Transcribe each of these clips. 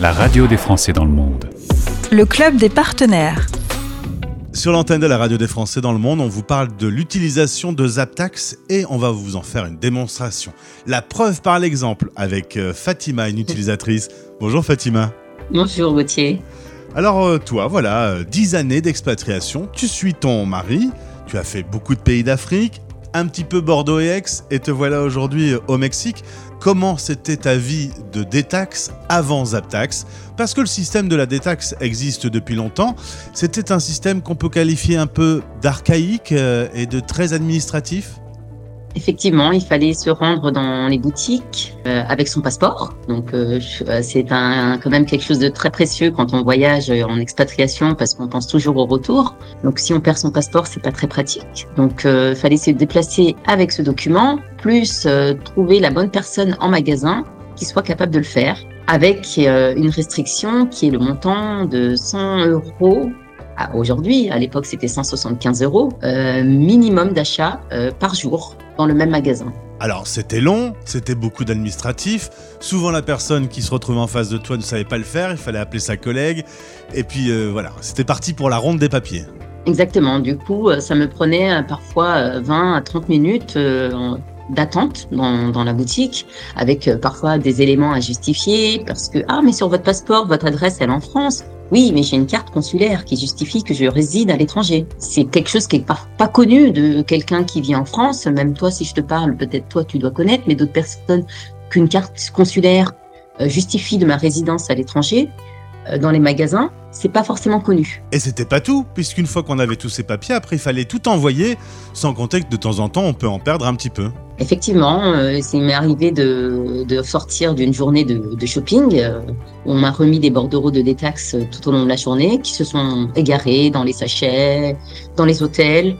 la radio des Français dans le monde. Le club des partenaires. Sur l'antenne de la radio des Français dans le monde, on vous parle de l'utilisation de Zaptax et on va vous en faire une démonstration. La preuve par l'exemple avec euh, Fatima, une utilisatrice. Bonjour Fatima. Bonjour Gauthier. Alors euh, toi, voilà, 10 années d'expatriation, tu suis ton mari, tu as fait beaucoup de pays d'Afrique, un petit peu Bordeaux et Aix, et te voilà aujourd'hui au Mexique. Comment c'était ta vie de détax avant Zaptax? Parce que le système de la détaxe existe depuis longtemps. C'était un système qu'on peut qualifier un peu d'archaïque euh, et de très administratif? Effectivement, il fallait se rendre dans les boutiques euh, avec son passeport. Donc, euh, euh, c'est un, quand même quelque chose de très précieux quand on voyage en expatriation parce qu'on pense toujours au retour. Donc, si on perd son passeport, c'est pas très pratique. Donc, il fallait se déplacer avec ce document, plus trouver la bonne personne en magasin qui soit capable de le faire avec une restriction qui est le montant de 100 euros Aujourd'hui, à l'époque, c'était 175 euros minimum d'achat par jour dans le même magasin. Alors c'était long, c'était beaucoup d'administratifs. Souvent la personne qui se retrouvait en face de toi ne savait pas le faire, il fallait appeler sa collègue. Et puis euh, voilà, c'était parti pour la ronde des papiers. Exactement, du coup euh, ça me prenait euh, parfois 20 à 30 minutes d'attente dans, dans, la boutique, avec parfois des éléments à justifier, parce que, ah mais sur votre passeport, votre adresse elle est en France. Oui, mais j'ai une carte consulaire qui justifie que je réside à l'étranger. C'est quelque chose qui est pas, pas connu de quelqu'un qui vit en France. Même toi, si je te parle, peut-être toi, tu dois connaître, mais d'autres personnes qu'une carte consulaire euh, justifie de ma résidence à l'étranger. Euh, dans les magasins, c'est pas forcément connu. Et c'était pas tout, puisqu'une fois qu'on avait tous ces papiers, après il fallait tout envoyer, sans compter que de temps en temps on peut en perdre un petit peu. Effectivement, euh, il m'est arrivé de, sortir d'une journée de, shopping. Euh, on m'a remis des bordereaux de détaxe tout au long de la journée qui se sont égarés dans les sachets, dans les hôtels.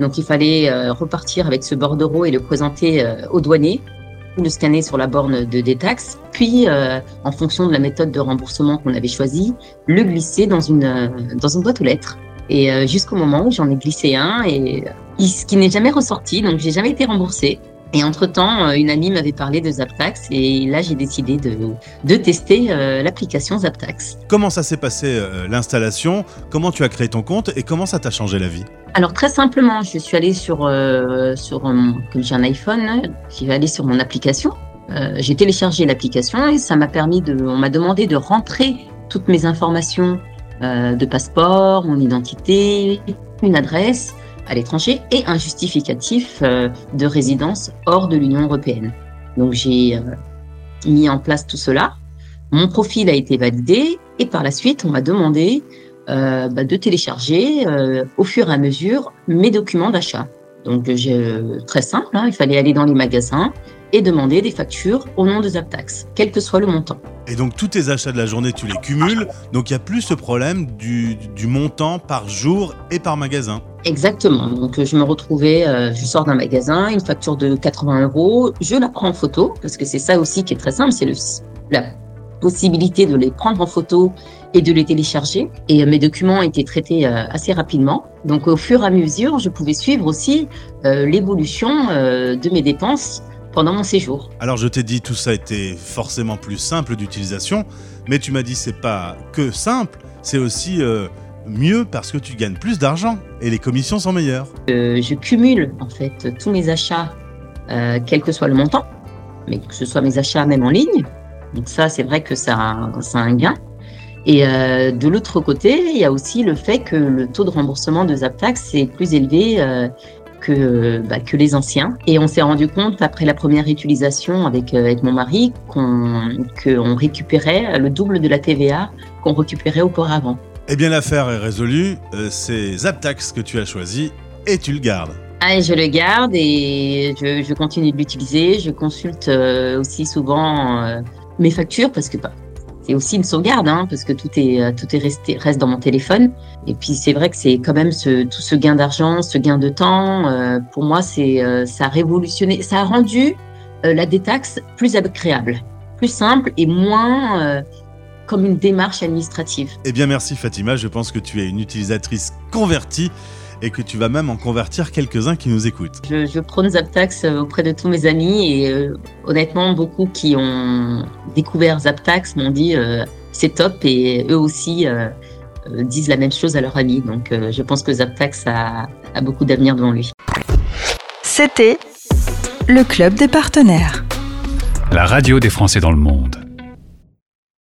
Donc il fallait repartir avec ce bordereau et le présenter aux douaniers le scanner sur la borne de détaxe, puis, euh, en fonction de la méthode de remboursement qu'on avait choisie, le glisser dans une, euh, dans une boîte aux lettres. Et euh, jusqu'au moment où j'en ai glissé un, et ce qui n'est jamais ressorti, donc j'ai jamais été remboursée. Et entre-temps, euh, une amie m'avait parlé de Zaptax et là, j'ai décidé de, de tester euh, l'application Zaptax. Comment ça s'est passé euh, l'installation? Comment tu as créé ton compte et comment ça t'a changé la vie? Alors très simplement, je suis allée sur, sur comme j'ai un iPhone, je vais aller sur mon application. j'ai téléchargé l'application et ça m'a permis de, on m'a demandé de rentrer toutes mes informations de passeport, mon identité, une adresse à l'étranger et un justificatif euh, de résidence hors de l'Union européenne. Donc j'ai euh, mis en place tout cela. Mon profil a été validé et par la suite, on m'a demandé euh, bah, de télécharger au fur et à mesure mes documents d'achat. Donc très simple, hein, il fallait aller dans les magasins, et demander des factures au nom de Zaptax, quel que soit le montant. Et donc tous tes achats de la journée, tu les cumules, donc il n'y a plus ce problème du, montant par jour et par magasin. Exactement. Donc je me retrouvais, euh, je sors d'un magasin, une facture de 80 euros, je la prends en photo parce que c'est ça aussi qui est très simple, c'est le, la possibilité de les prendre en photo et de les télécharger. Et euh, mes documents étaient traités euh, assez rapidement. Donc au fur et à mesure, je pouvais suivre aussi l'évolution de mes dépenses pendant mon séjour. Alors je t'ai dit tout ça était forcément plus simple d'utilisation, mais tu m'as dit c'est pas que simple, c'est aussi euh, mieux parce que tu gagnes plus d'argent et les commissions sont meilleures. Euh, je cumule en fait tous mes achats, euh, quel que soit le montant, mais que ce soit mes achats même en ligne. Donc ça c'est vrai que ça, ça a un gain. Et de l'autre côté, il y a aussi le fait que le taux de remboursement de Zaptax est plus élevé que, bah, que les anciens. Et on s'est rendu compte, après la première utilisation avec, euh, avec mon mari, qu'on récupérait le double de la TVA qu'on récupérait auparavant. Eh bien, l'affaire est résolue. Euh, c'est Zaptax que tu as choisi et tu le gardes. Ah, je le garde et je, je continue de l'utiliser. Je consulte euh, aussi souvent mes factures parce que bah, c'est aussi une sauvegarde, hein, parce que tout est euh, tout est resté reste dans mon téléphone. Et puis c'est vrai que c'est quand même ce, tout ce gain d'argent, ce gain de temps. Euh, pour moi, c'est euh, ça a révolutionné, ça a rendu la détaxe plus agréable, plus simple et moins comme une démarche administrative. Eh bien, merci Fatima. Je pense que tu es une utilisatrice convertie et que tu vas même en convertir quelques-uns qui nous écoutent. Je, je prône Zaptax euh, auprès de tous mes amis et euh, honnêtement, beaucoup qui ont découvert Zaptax m'ont dit euh, c'est top et eux aussi disent la même chose à leurs amis. Donc je pense que Zaptax a, a beaucoup d'avenir devant lui. C'était le club des partenaires. La radio des Français dans le monde.